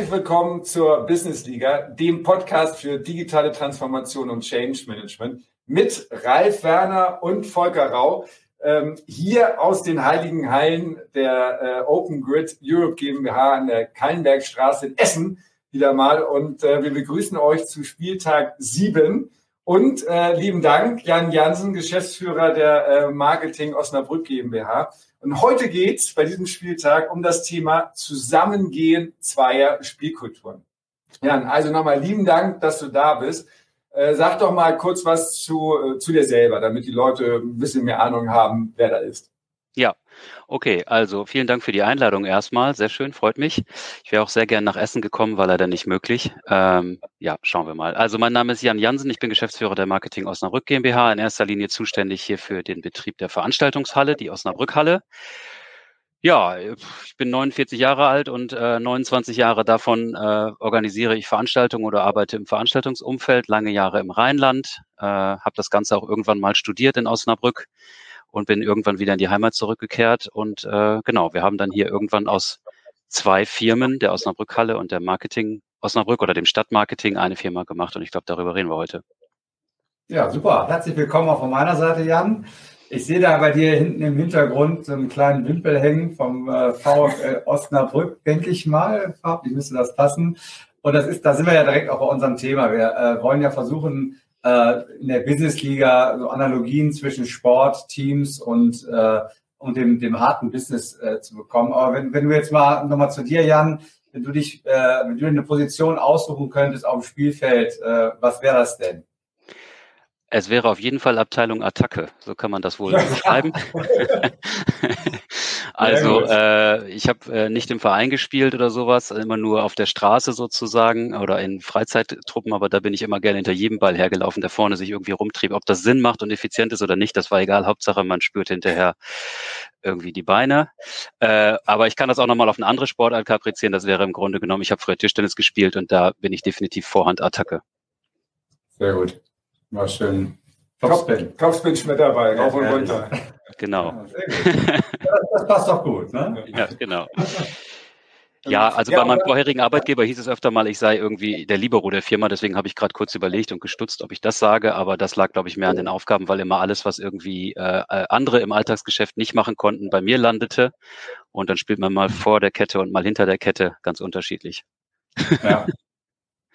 Herzlich willkommen zur Business Liga, dem Podcast für digitale Transformation und Change Management mit Ralf Werner und Volker Rau. Ähm, hier aus den heiligen Hallen der äh, Open Grid Europe GmbH an der Kallenbergstraße in Essen wieder mal. Und äh, wir begrüßen euch zu Spieltag 7. Und äh, lieben Dank, Jan Jansen, Geschäftsführer der äh, Marketing Osnabrück GmbH. Und heute geht es bei diesem Spieltag um das Thema Zusammengehen zweier Spielkulturen. Jan, also nochmal lieben Dank, dass du da bist. Äh, sag doch mal kurz was zu, äh, zu dir selber, damit die Leute ein bisschen mehr Ahnung haben, wer da ist. Ja, okay. Also vielen Dank für die Einladung erstmal. Sehr schön, freut mich. Ich wäre auch sehr gern nach Essen gekommen, war leider nicht möglich. Ähm, ja, schauen wir mal. Also mein Name ist Jan Jansen, ich bin Geschäftsführer der Marketing Osnabrück GmbH, in erster Linie zuständig hier für den Betrieb der Veranstaltungshalle, die Osnabrückhalle. Ja, ich bin 49 Jahre alt und äh, 29 Jahre davon äh, organisiere ich Veranstaltungen oder arbeite im Veranstaltungsumfeld, lange Jahre im Rheinland, äh, habe das Ganze auch irgendwann mal studiert in Osnabrück und bin irgendwann wieder in die Heimat zurückgekehrt. Und äh, genau, wir haben dann hier irgendwann aus zwei Firmen, der Osnabrück-Halle und der Marketing Osnabrück oder dem Stadtmarketing, eine Firma gemacht. Und ich glaube, darüber reden wir heute. Ja, super. Herzlich willkommen auch von meiner Seite, Jan. Ich sehe da bei dir hinten im Hintergrund so einen kleinen Wimpel hängen vom äh, VfL Osnabrück, denke ich mal. Farblich müsste das passen. Und das ist, da sind wir ja direkt auch bei unserem Thema. Wir äh, wollen ja versuchen, äh, in der Businessliga so Analogien zwischen Sport, Teams und, äh, und dem, dem harten Business äh, zu bekommen. Aber wenn, wenn du jetzt mal nochmal zu dir, Jan, wenn du dich, äh, wenn du eine Position aussuchen könntest auf dem Spielfeld, äh, was wäre das denn? Es wäre auf jeden Fall Abteilung Attacke, so kann man das wohl beschreiben. also äh, ich habe äh, nicht im Verein gespielt oder sowas, immer nur auf der Straße sozusagen oder in Freizeittruppen, aber da bin ich immer gerne hinter jedem Ball hergelaufen, der vorne sich irgendwie rumtrieb. Ob das Sinn macht und effizient ist oder nicht, das war egal. Hauptsache, man spürt hinterher irgendwie die Beine. Äh, aber ich kann das auch nochmal auf eine andere Sportart kaprizieren. Das wäre im Grunde genommen, ich habe früher Tischtennis gespielt und da bin ich definitiv Vorhand-Attacke. Sehr gut. War schön. Topspin. Topspin Schmetterball, rauf und runter. Genau. Ja, das, das, passt doch gut, ne? Ja, genau. Ja, also ja, bei meinem vorherigen Arbeitgeber hieß es öfter mal, ich sei irgendwie der Libero der Firma, deswegen habe ich gerade kurz überlegt und gestutzt, ob ich das sage, aber das lag, glaube ich, mehr an den Aufgaben, weil immer alles, was irgendwie äh, äh, andere im Alltagsgeschäft nicht machen konnten, bei mir landete. Und dann spielt man mal vor der Kette und mal hinter der Kette, ganz unterschiedlich. Ja.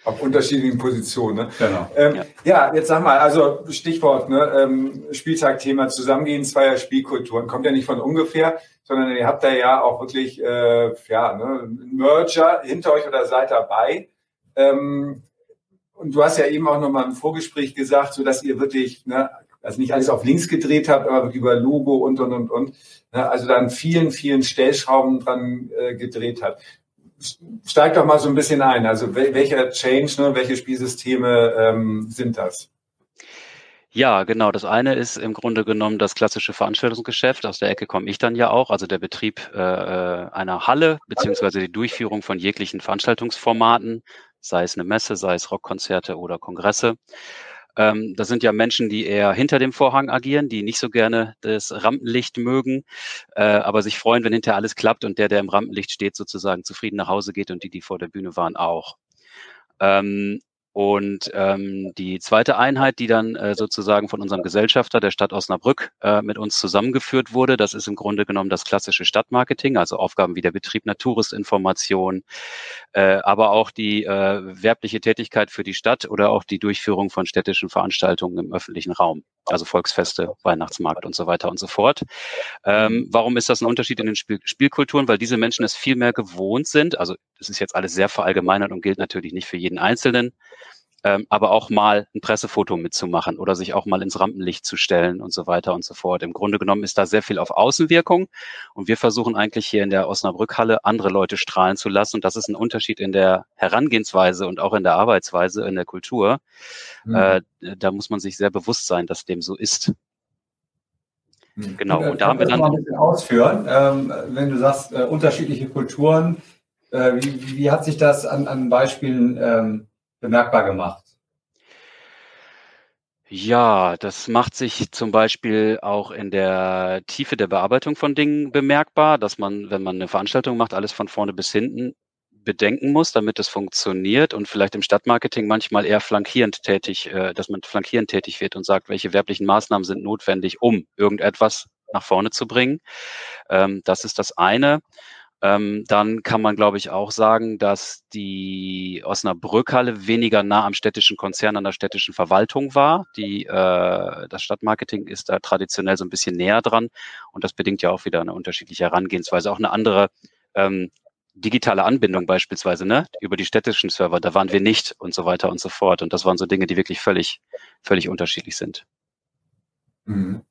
Auf unterschiedlichen Positionen. Ne? Genau. Ähm, ja. ja. jetzt sag mal, also Stichwort, ne, ähm, Spieltagthema Zusammengehen zweier Spielkulturen. Kommt ja nicht von ungefähr, sondern ihr habt da ja auch wirklich äh, ja, ne, Merger hinter euch oder seid dabei. Ähm, und du hast ja eben auch nochmal im Vorgespräch gesagt, so dass ihr wirklich, ne, also nicht alles auf links gedreht habt, aber über Logo und und und und. Ne, also dann vielen, vielen Stellschrauben dran äh, gedreht habt steig doch mal so ein bisschen ein. Also welcher Change, ne, welche Spielsysteme ähm, sind das? Ja, genau. Das eine ist im Grunde genommen das klassische Veranstaltungsgeschäft. Aus der Ecke komme ich dann ja auch. Also der Betrieb äh, äh einer Halle beziehungsweise die Durchführung von jeglichen Veranstaltungsformaten, sei es eine Messe, sei es Rockkonzerte oder Kongresse. Ähm, das sind ja Menschen, die eher hinter dem Vorhang agieren, die nicht so gerne das Rampenlicht mögen, äh, aber sich freuen, wenn hinterher alles klappt und der, der im Rampenlicht steht, sozusagen zufrieden nach Hause geht und die, die vor der Bühne waren, auch. Ähm, und ähm, die zweite Einheit, die dann äh, sozusagen von unserem Gesellschafter der Stadt Osnabrück äh, mit uns zusammengeführt wurde, das ist im Grunde genommen das klassische Stadtmarketing, also Aufgaben wie der Betrieb einer Touristinformation, äh, aber auch die äh, werbliche Tätigkeit für die Stadt oder auch die Durchführung von städtischen Veranstaltungen im öffentlichen Raum, also Volksfeste, Weihnachtsmarkt und so weiter und so fort. Ähm, warum ist das ein Unterschied in den Spiel Spielkulturen? Weil diese Menschen es viel mehr gewohnt sind, also das ist jetzt alles sehr verallgemeinert und gilt natürlich nicht für jeden Einzelnen, ähm, aber auch mal ein Pressefoto mitzumachen oder sich auch mal ins Rampenlicht zu stellen und so weiter und so fort. Im Grunde genommen ist da sehr viel auf Außenwirkung und wir versuchen eigentlich hier in der Osnabrückhalle andere Leute strahlen zu lassen und das ist ein Unterschied in der Herangehensweise und auch in der Arbeitsweise, in der Kultur. Mhm. Äh, da muss man sich sehr bewusst sein, dass dem so ist. Mhm. Genau, und da haben wir dann. Mal ein bisschen ausführen, ähm, wenn du sagst, äh, unterschiedliche Kulturen, äh, wie, wie, hat sich das an, an Beispielen ähm, bemerkbar gemacht? Ja, das macht sich zum Beispiel auch in der Tiefe der Bearbeitung von Dingen bemerkbar, dass man, wenn man eine Veranstaltung macht, alles von vorne bis hinten bedenken muss, damit es funktioniert und vielleicht im Stadtmarketing manchmal eher flankierend tätig, äh, dass man flankierend tätig wird und sagt, welche werblichen Maßnahmen sind notwendig, um irgendetwas nach vorne zu bringen. Ähm, das ist das eine. Ähm, dann kann man, glaube ich, auch sagen, dass die Osnabrückhalle weniger nah am städtischen Konzern, an der städtischen Verwaltung war. Die, äh, das Stadtmarketing ist da traditionell so ein bisschen näher dran und das bedingt ja auch wieder eine unterschiedliche Herangehensweise, auch eine andere ähm, digitale Anbindung beispielsweise, ne, über die städtischen Server, da waren wir nicht und so weiter und so fort. Und das waren so Dinge, die wirklich völlig, völlig unterschiedlich sind. Mhm.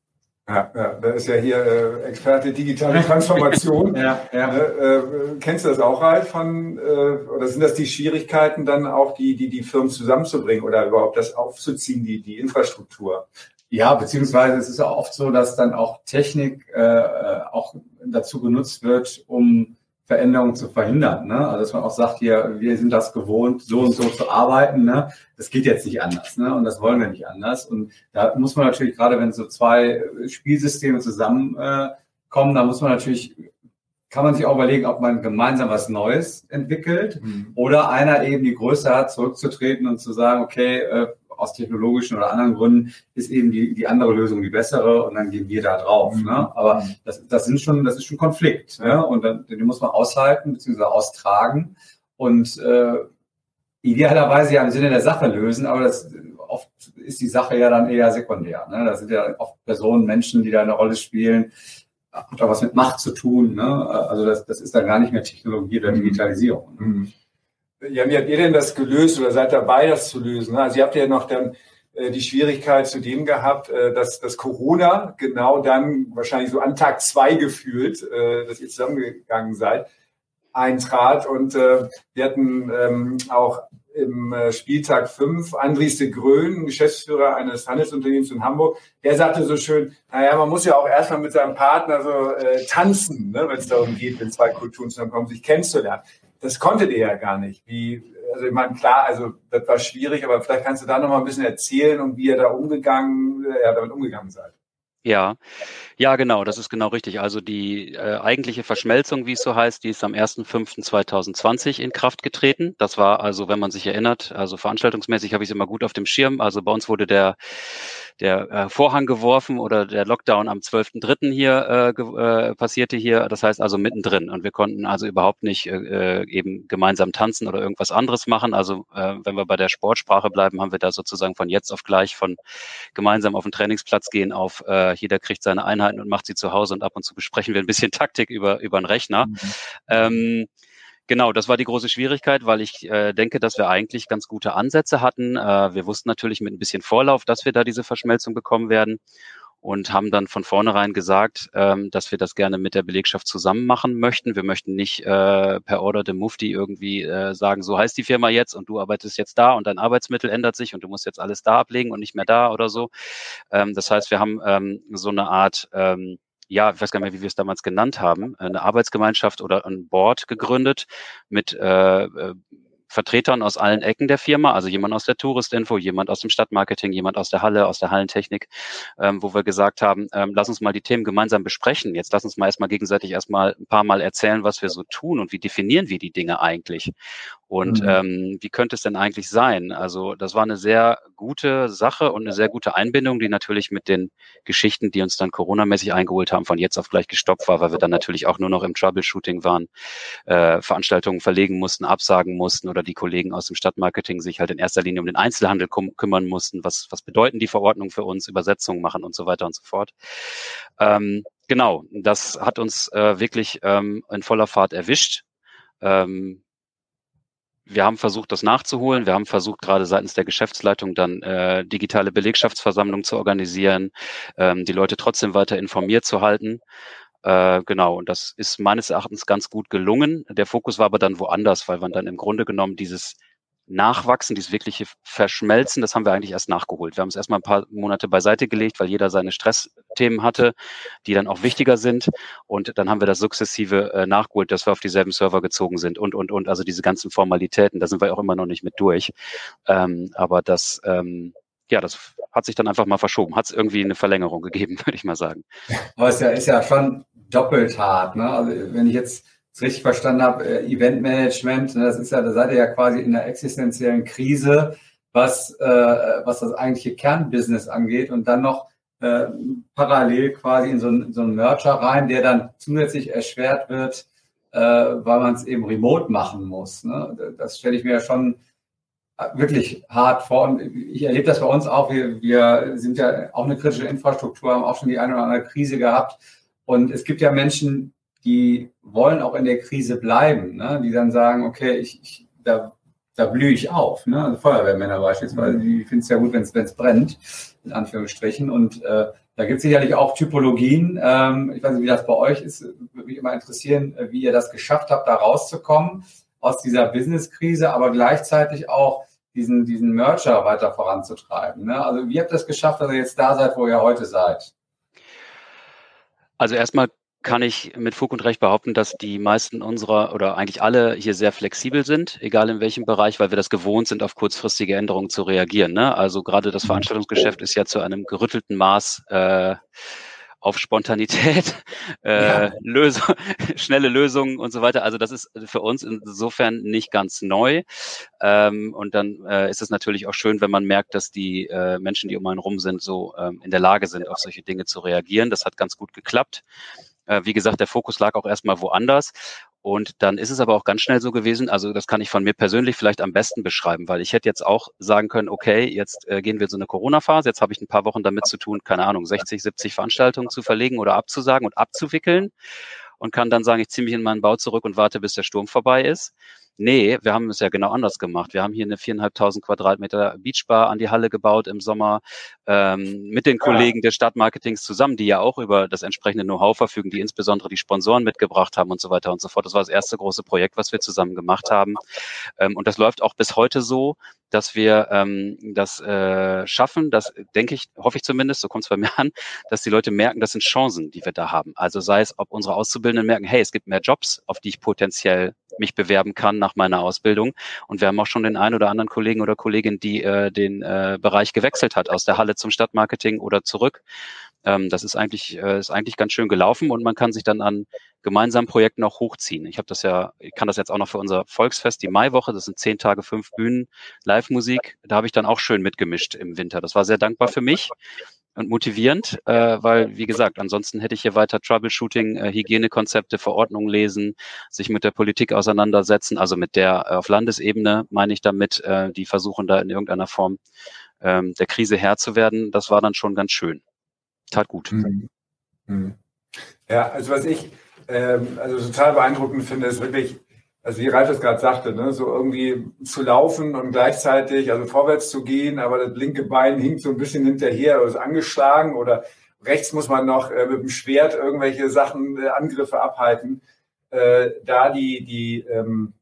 Ja, ja, da ist ja hier äh, Experte digitale Transformation. ja, ja. Ne, äh, kennst du das auch, Ralf? Von, äh, oder sind das die Schwierigkeiten, dann auch die, die, die Firmen zusammenzubringen oder überhaupt das aufzuziehen, die, die Infrastruktur? Ja, beziehungsweise es ist ja oft so, dass dann auch Technik äh, äh auch dazu genutzt wird, um Veränderungen zu verhindern. Ne? Also dass man auch sagt, hier, wir sind das gewohnt, so und so zu arbeiten. Ne? Das geht jetzt nicht anders, ne? Und das wollen wir nicht anders. Und da muss man natürlich, gerade wenn so zwei Spielsysteme zusammenkommen, da muss man natürlich, kann man sich auch überlegen, ob man gemeinsam was Neues entwickelt mhm. oder einer eben die Größe hat, zurückzutreten und zu sagen, okay, äh, aus technologischen oder anderen Gründen ist eben die, die andere Lösung die bessere und dann gehen wir da drauf. Mhm. Ne? Aber das, das sind schon, das ist schon Konflikt. Ne? Und dann, den muss man aushalten bzw. austragen und äh, idealerweise ja im Sinne der Sache lösen, aber das oft ist die Sache ja dann eher sekundär. Ne? Da sind ja oft Personen, Menschen, die da eine Rolle spielen, hat auch was mit Macht zu tun. Ne? Also das, das ist dann gar nicht mehr Technologie oder mhm. Digitalisierung. Ne? Mhm. Ja, wie habt ihr denn das gelöst oder seid dabei, das zu lösen? Also ihr habt ja noch dann äh, die Schwierigkeit zu dem gehabt, äh, dass, dass Corona genau dann wahrscheinlich so an Tag zwei gefühlt, äh, dass ihr zusammengegangen seid, eintrat. Und äh, wir hatten ähm, auch im äh, Spieltag fünf Andries de Grön, Geschäftsführer eines Handelsunternehmens in Hamburg, der sagte so schön, naja, man muss ja auch erstmal mit seinem Partner so äh, tanzen, ne, wenn es darum geht, wenn zwei Kulturen zusammenkommen, sich kennenzulernen das konntet ihr ja gar nicht. Wie, also ich meine, klar, also das war schwierig, aber vielleicht kannst du da noch mal ein bisschen erzählen und wie ihr da umgegangen, ja, damit umgegangen seid. Ja, ja, genau, das ist genau richtig. Also die äh, eigentliche Verschmelzung, wie es so heißt, die ist am 1.5.2020 in Kraft getreten. Das war also, wenn man sich erinnert, also veranstaltungsmäßig habe ich es immer gut auf dem Schirm. Also bei uns wurde der der äh, Vorhang geworfen oder der Lockdown am 12.3. hier äh, äh, passierte hier. Das heißt also mittendrin. Und wir konnten also überhaupt nicht äh, äh, eben gemeinsam tanzen oder irgendwas anderes machen. Also äh, wenn wir bei der Sportsprache bleiben, haben wir da sozusagen von jetzt auf gleich von gemeinsam auf den Trainingsplatz gehen auf äh, jeder kriegt seine Einheiten und macht sie zu Hause und ab und zu besprechen wir ein bisschen Taktik über, über einen Rechner. Mhm. Ähm, Genau, das war die große Schwierigkeit, weil ich äh, denke, dass wir eigentlich ganz gute Ansätze hatten. Äh, wir wussten natürlich mit ein bisschen Vorlauf, dass wir da diese Verschmelzung bekommen werden und haben dann von vornherein gesagt, ähm, dass wir das gerne mit der Belegschaft zusammen machen möchten. Wir möchten nicht äh, per Order dem Mufti irgendwie äh, sagen, so heißt die Firma jetzt und du arbeitest jetzt da und dein Arbeitsmittel ändert sich und du musst jetzt alles da ablegen und nicht mehr da oder so. Ähm, das heißt, wir haben ähm, so eine Art ähm, ja, ich weiß gar nicht mehr, wie wir es damals genannt haben, eine Arbeitsgemeinschaft oder ein Board gegründet mit äh, äh Vertretern aus allen Ecken der Firma, also jemand aus der Touristinfo, jemand aus dem Stadtmarketing, jemand aus der Halle, aus der Hallentechnik, ähm, wo wir gesagt haben, ähm, lass uns mal die Themen gemeinsam besprechen. Jetzt lass uns mal erstmal gegenseitig erstmal ein paar Mal erzählen, was wir so tun und wie definieren wir die Dinge eigentlich. Und mhm. ähm, wie könnte es denn eigentlich sein? Also das war eine sehr gute Sache und eine sehr gute Einbindung, die natürlich mit den Geschichten, die uns dann Corona-mäßig eingeholt haben, von jetzt auf gleich gestoppt war, weil wir dann natürlich auch nur noch im Troubleshooting waren, äh, Veranstaltungen verlegen mussten, absagen mussten oder die Kollegen aus dem Stadtmarketing sich halt in erster Linie um den Einzelhandel kümmern mussten. Was, was bedeuten die Verordnungen für uns, Übersetzungen machen und so weiter und so fort. Ähm, genau, das hat uns äh, wirklich ähm, in voller Fahrt erwischt. Ähm, wir haben versucht, das nachzuholen. Wir haben versucht, gerade seitens der Geschäftsleitung dann äh, digitale Belegschaftsversammlungen zu organisieren, ähm, die Leute trotzdem weiter informiert zu halten. Äh, genau, und das ist meines Erachtens ganz gut gelungen. Der Fokus war aber dann woanders, weil man dann im Grunde genommen dieses Nachwachsen, dieses wirkliche Verschmelzen, das haben wir eigentlich erst nachgeholt. Wir haben es erstmal ein paar Monate beiseite gelegt, weil jeder seine Stressthemen hatte, die dann auch wichtiger sind. Und dann haben wir das sukzessive äh, nachgeholt, dass wir auf dieselben Server gezogen sind und, und, und. Also diese ganzen Formalitäten, da sind wir auch immer noch nicht mit durch. Ähm, aber das, ähm, ja, das hat sich dann einfach mal verschoben. Hat es irgendwie eine Verlängerung gegeben, würde ich mal sagen. Aber es ist ja, ist ja schon doppelt hart. Ne? Also wenn ich jetzt es richtig verstanden habe, äh, Eventmanagement, ne, das ist ja, da seid ihr ja quasi in der existenziellen Krise, was, äh, was das eigentliche Kernbusiness angeht und dann noch äh, parallel quasi in so, ein, so einen Merger rein, der dann zusätzlich erschwert wird, äh, weil man es eben remote machen muss. Ne? Das stelle ich mir ja schon wirklich hart vor. Und ich erlebe das bei uns auch. Wir, wir sind ja auch eine kritische Infrastruktur, haben auch schon die eine oder andere Krise gehabt. Und es gibt ja Menschen, die wollen auch in der Krise bleiben, ne? die dann sagen, okay, ich, ich da, da blühe ich auf. Ne? Also Feuerwehrmänner beispielsweise, die finden es ja gut, wenn es brennt, in Anführungsstrichen. Und äh, da gibt es sicherlich auch Typologien. Ähm, ich weiß nicht, wie das bei euch ist. Würde mich immer interessieren, wie ihr das geschafft habt, da rauszukommen aus dieser Business-Krise, aber gleichzeitig auch diesen, diesen Merger weiter voranzutreiben. Ne? Also wie habt ihr es geschafft, dass ihr jetzt da seid, wo ihr heute seid? Also erstmal kann ich mit Fug und Recht behaupten, dass die meisten unserer oder eigentlich alle hier sehr flexibel sind, egal in welchem Bereich, weil wir das gewohnt sind, auf kurzfristige Änderungen zu reagieren. Ne? Also gerade das. Veranstaltungsgeschäft ist ja zu einem gerüttelten Maß äh, auf Spontanität, äh, ja. Lösung, schnelle Lösungen und so weiter. Also das ist für uns insofern nicht ganz neu. Ähm, und dann äh, ist es natürlich auch schön, wenn man merkt, dass die äh, Menschen, die um einen rum sind, so ähm, in der Lage sind, auf solche Dinge zu reagieren. Das hat ganz gut geklappt. Äh, wie gesagt, der Fokus lag auch erstmal woanders. Und dann ist es aber auch ganz schnell so gewesen, also das kann ich von mir persönlich vielleicht am besten beschreiben, weil ich hätte jetzt auch sagen können, okay, jetzt äh, gehen wir so eine Corona-Phase, jetzt habe ich ein paar Wochen damit zu tun, keine Ahnung, 60, 70 Veranstaltungen zu verlegen oder abzusagen und abzuwickeln und kann dann sagen, ich ziehe mich in meinen Bau zurück und warte, bis der Sturm vorbei ist. Nee, wir haben es ja genau anders gemacht. Wir haben hier eine viereinhalbtausend Quadratmeter Beachbar an die Halle gebaut im Sommer ähm, mit den Kollegen des Stadtmarketings zusammen, die ja auch über das entsprechende Know-how verfügen, die insbesondere die Sponsoren mitgebracht haben und so weiter und so fort. Das war das erste große Projekt, was wir zusammen gemacht haben. Ähm, und das läuft auch bis heute so, dass wir ähm, das äh, schaffen, das denke ich, hoffe ich zumindest, so kommt es bei mir an, dass die Leute merken, das sind Chancen, die wir da haben. Also sei es, ob unsere Auszubildenden merken, hey, es gibt mehr Jobs, auf die ich potenziell mich bewerben kann nach meiner Ausbildung. Und wir haben auch schon den einen oder anderen Kollegen oder Kollegin, die äh, den äh, Bereich gewechselt hat, aus der Halle zum Stadtmarketing oder zurück. Ähm, das ist eigentlich, äh, ist eigentlich ganz schön gelaufen und man kann sich dann an gemeinsamen Projekten auch hochziehen. Ich habe das ja, ich kann das jetzt auch noch für unser Volksfest, die Maiwoche, das sind zehn Tage, fünf Bühnen, Live-Musik, da habe ich dann auch schön mitgemischt im Winter. Das war sehr dankbar für mich und motivierend, äh, weil, wie gesagt, ansonsten hätte ich hier weiter Troubleshooting, äh, Hygienekonzepte, Verordnungen lesen, sich mit der Politik auseinandersetzen, also mit der äh, auf Landesebene, meine ich damit, äh, die versuchen da in irgendeiner Form ähm, der Krise Herr zu werden. Das war dann schon ganz schön. Tat gut. Mhm. Mhm. Ja, also was ich ähm, also total beeindruckend finde, ist wirklich, also wie Ralf es gerade sagte, ne, so irgendwie zu laufen und gleichzeitig, also vorwärts zu gehen, aber das linke Bein hinkt so ein bisschen hinterher oder ist angeschlagen oder rechts muss man noch äh, mit dem Schwert irgendwelche Sachen, äh, Angriffe abhalten. Äh, da die, die, ähm,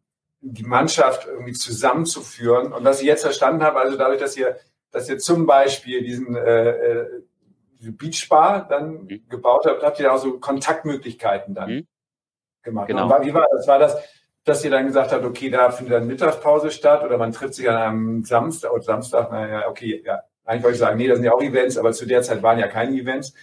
die Mannschaft irgendwie zusammenzuführen. Und was ich jetzt verstanden habe, also dadurch, dass ihr, dass ihr zum Beispiel diesen äh, äh Beachbar dann mhm. gebaut habt, habt ihr auch so Kontaktmöglichkeiten dann mhm. gemacht. Genau. War, wie war das? War das, dass ihr dann gesagt habt, okay, da findet dann Mittagspause statt oder man trifft sich an einem Samstag oder Samstag, naja, okay, ja, eigentlich wollte ich sagen, nee, das sind ja auch Events, aber zu der Zeit waren ja keine Events.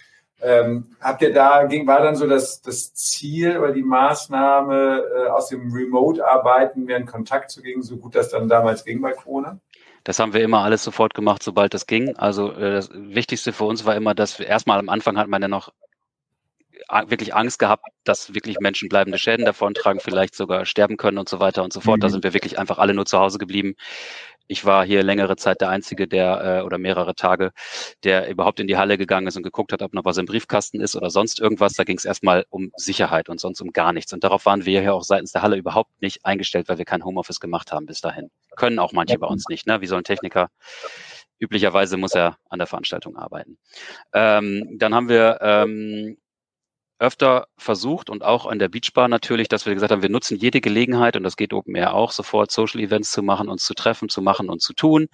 Ähm, habt ihr da, ging, war dann so das, das Ziel oder die Maßnahme, äh, aus dem Remote-Arbeiten mehr in Kontakt zu gehen, so gut das dann damals ging bei Corona? Das haben wir immer alles sofort gemacht, sobald das ging. Also äh, das Wichtigste für uns war immer, dass wir erstmal am Anfang hat man ja noch wirklich Angst gehabt, dass wirklich Menschen bleibende Schäden davontragen, vielleicht sogar sterben können und so weiter und so fort. Mhm. Da sind wir wirklich einfach alle nur zu Hause geblieben. Ich war hier längere Zeit der Einzige, der äh, oder mehrere Tage, der überhaupt in die Halle gegangen ist und geguckt hat, ob noch was im Briefkasten ist oder sonst irgendwas. Da ging es erstmal um Sicherheit und sonst um gar nichts. Und darauf waren wir hier auch seitens der Halle überhaupt nicht eingestellt, weil wir kein Homeoffice gemacht haben bis dahin. Können auch manche bei uns nicht. Ne? Wie soll ein Techniker üblicherweise muss er an der Veranstaltung arbeiten. Ähm, dann haben wir ähm, öfter versucht und auch an der Beachbar natürlich, dass wir gesagt haben, wir nutzen jede Gelegenheit und das geht Open Air auch sofort, Social Events zu machen, uns zu treffen, zu machen und zu tun.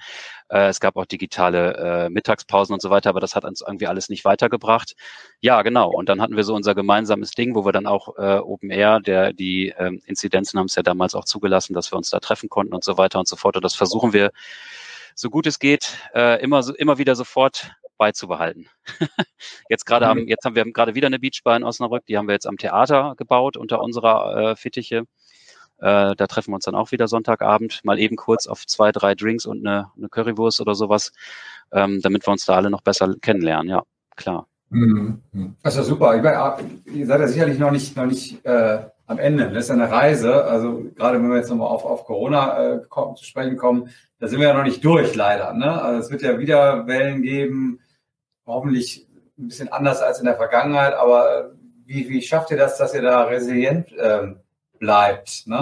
Äh, es gab auch digitale äh, Mittagspausen und so weiter, aber das hat uns irgendwie alles nicht weitergebracht. Ja, genau. Und dann hatten wir so unser gemeinsames Ding, wo wir dann auch äh, Open Air, der die ähm, Inzidenzen haben es ja damals auch zugelassen, dass wir uns da treffen konnten und so weiter und so fort. Und das versuchen wir so gut es geht, äh, immer, immer wieder sofort beizubehalten. jetzt gerade am, jetzt haben wir gerade wieder eine Beachbar in Osnabrück, die haben wir jetzt am Theater gebaut unter unserer äh, Fittiche. Äh, da treffen wir uns dann auch wieder Sonntagabend, mal eben kurz auf zwei, drei Drinks und eine, eine Currywurst oder sowas, ähm, damit wir uns da alle noch besser kennenlernen, ja, klar. Mhm. Das ist ja super. Meine, ihr seid ja sicherlich noch nicht, noch nicht äh, am Ende. Das ist ja eine Reise. Also gerade wenn wir jetzt nochmal auf, auf Corona äh, zu sprechen kommen, da sind wir ja noch nicht durch, leider. Ne? Also es wird ja wieder Wellen geben, hoffentlich ein bisschen anders als in der Vergangenheit, aber äh, wie, wie schafft ihr das, dass ihr da resilient ähm, bleibt ne?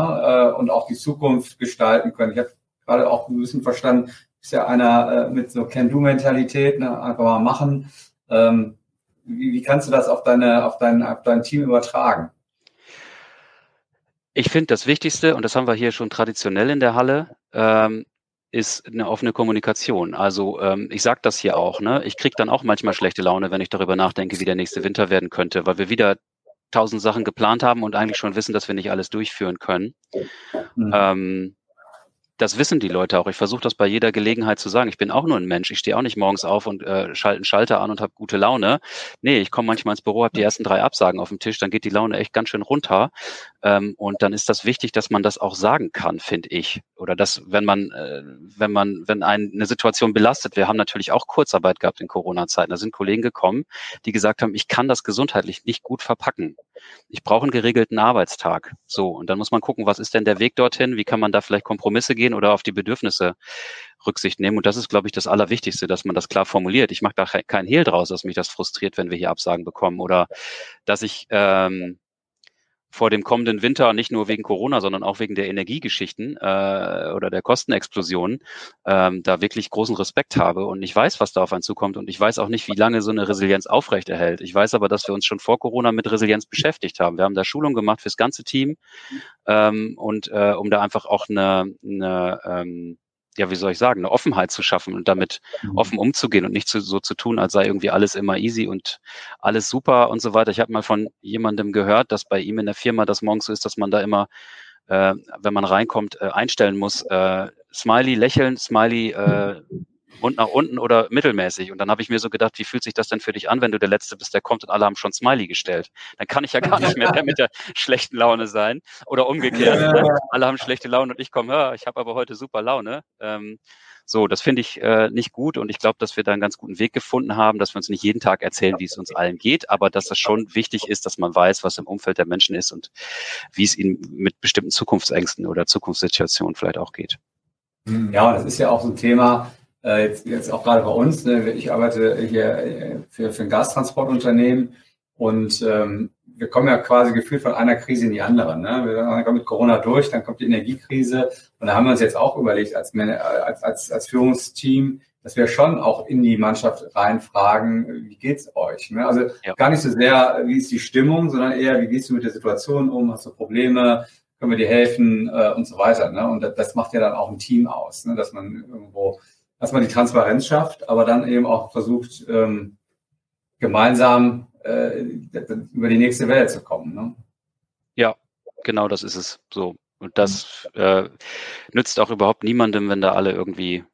äh, und auch die Zukunft gestalten könnt? Ich habe gerade auch ein bisschen verstanden, ist ja einer äh, mit so Can-Do-Mentalität, ne? einfach mal machen. Ähm, wie, wie kannst du das auf, deine, auf, dein, auf dein Team übertragen? Ich finde, das Wichtigste, und das haben wir hier schon traditionell in der Halle, ähm, ist eine offene Kommunikation. Also ähm, ich sage das hier auch, ne? Ich kriege dann auch manchmal schlechte Laune, wenn ich darüber nachdenke, wie der nächste Winter werden könnte, weil wir wieder tausend Sachen geplant haben und eigentlich schon wissen, dass wir nicht alles durchführen können. Mhm. Ähm, das wissen die Leute auch. Ich versuche das bei jeder Gelegenheit zu sagen. Ich bin auch nur ein Mensch. Ich stehe auch nicht morgens auf und äh, schalte einen Schalter an und habe gute Laune. Nee, ich komme manchmal ins Büro, habe die ersten drei Absagen auf dem Tisch, dann geht die Laune echt ganz schön runter. Ähm, und dann ist das wichtig, dass man das auch sagen kann, finde ich. Oder dass, wenn man, äh, wenn man, wenn ein, eine Situation belastet, wir haben natürlich auch Kurzarbeit gehabt in Corona-Zeiten. Da sind Kollegen gekommen, die gesagt haben, ich kann das gesundheitlich nicht gut verpacken. Ich brauche einen geregelten Arbeitstag. So, und dann muss man gucken, was ist denn der Weg dorthin? Wie kann man da vielleicht Kompromisse gehen oder auf die Bedürfnisse Rücksicht nehmen? Und das ist, glaube ich, das Allerwichtigste, dass man das klar formuliert. Ich mache da kein Hehl draus, dass mich das frustriert, wenn wir hier Absagen bekommen oder dass ich ähm, vor dem kommenden Winter, nicht nur wegen Corona, sondern auch wegen der Energiegeschichten äh, oder der Kostenexplosion, ähm, da wirklich großen Respekt habe und ich weiß, was da auf einen zukommt und ich weiß auch nicht, wie lange so eine Resilienz aufrechterhält. Ich weiß aber, dass wir uns schon vor Corona mit Resilienz beschäftigt haben. Wir haben da Schulung gemacht fürs ganze Team ähm, und äh, um da einfach auch eine, eine ähm, ja, wie soll ich sagen, eine Offenheit zu schaffen und damit mhm. offen umzugehen und nicht zu, so zu tun, als sei irgendwie alles immer easy und alles super und so weiter. Ich habe mal von jemandem gehört, dass bei ihm in der Firma das morgens so ist, dass man da immer, äh, wenn man reinkommt, äh, einstellen muss, äh, Smiley lächeln, Smiley äh, und nach unten oder mittelmäßig. Und dann habe ich mir so gedacht, wie fühlt sich das denn für dich an, wenn du der Letzte bist, der kommt und alle haben schon Smiley gestellt? Dann kann ich ja gar nicht mehr der mit der schlechten Laune sein. Oder umgekehrt. Ja. Alle haben schlechte Laune und ich komme, ja, ich habe aber heute super Laune. Ähm, so, das finde ich äh, nicht gut und ich glaube, dass wir da einen ganz guten Weg gefunden haben, dass wir uns nicht jeden Tag erzählen, wie es uns allen geht, aber dass das schon wichtig ist, dass man weiß, was im Umfeld der Menschen ist und wie es ihnen mit bestimmten Zukunftsängsten oder Zukunftssituationen vielleicht auch geht. Ja, das ist ja auch so ein Thema, äh, jetzt, jetzt auch gerade bei uns. Ne? Ich arbeite hier äh, für, für ein Gastransportunternehmen und ähm, wir kommen ja quasi gefühlt von einer Krise in die andere. Ne? Wir kommen mit Corona durch, dann kommt die Energiekrise und da haben wir uns jetzt auch überlegt als, als, als, als Führungsteam, dass wir schon auch in die Mannschaft reinfragen, wie geht's euch? Ne? Also ja. gar nicht so sehr, wie ist die Stimmung, sondern eher, wie gehst du mit der Situation um? Hast du Probleme? Können wir dir helfen? Äh, und so weiter. Ne? Und das, das macht ja dann auch ein Team aus, ne? dass man irgendwo erstmal die Transparenz schafft, aber dann eben auch versucht, ähm, gemeinsam äh, über die nächste Welle zu kommen. Ne? Ja, genau das ist es so. Und das äh, nützt auch überhaupt niemandem, wenn da alle irgendwie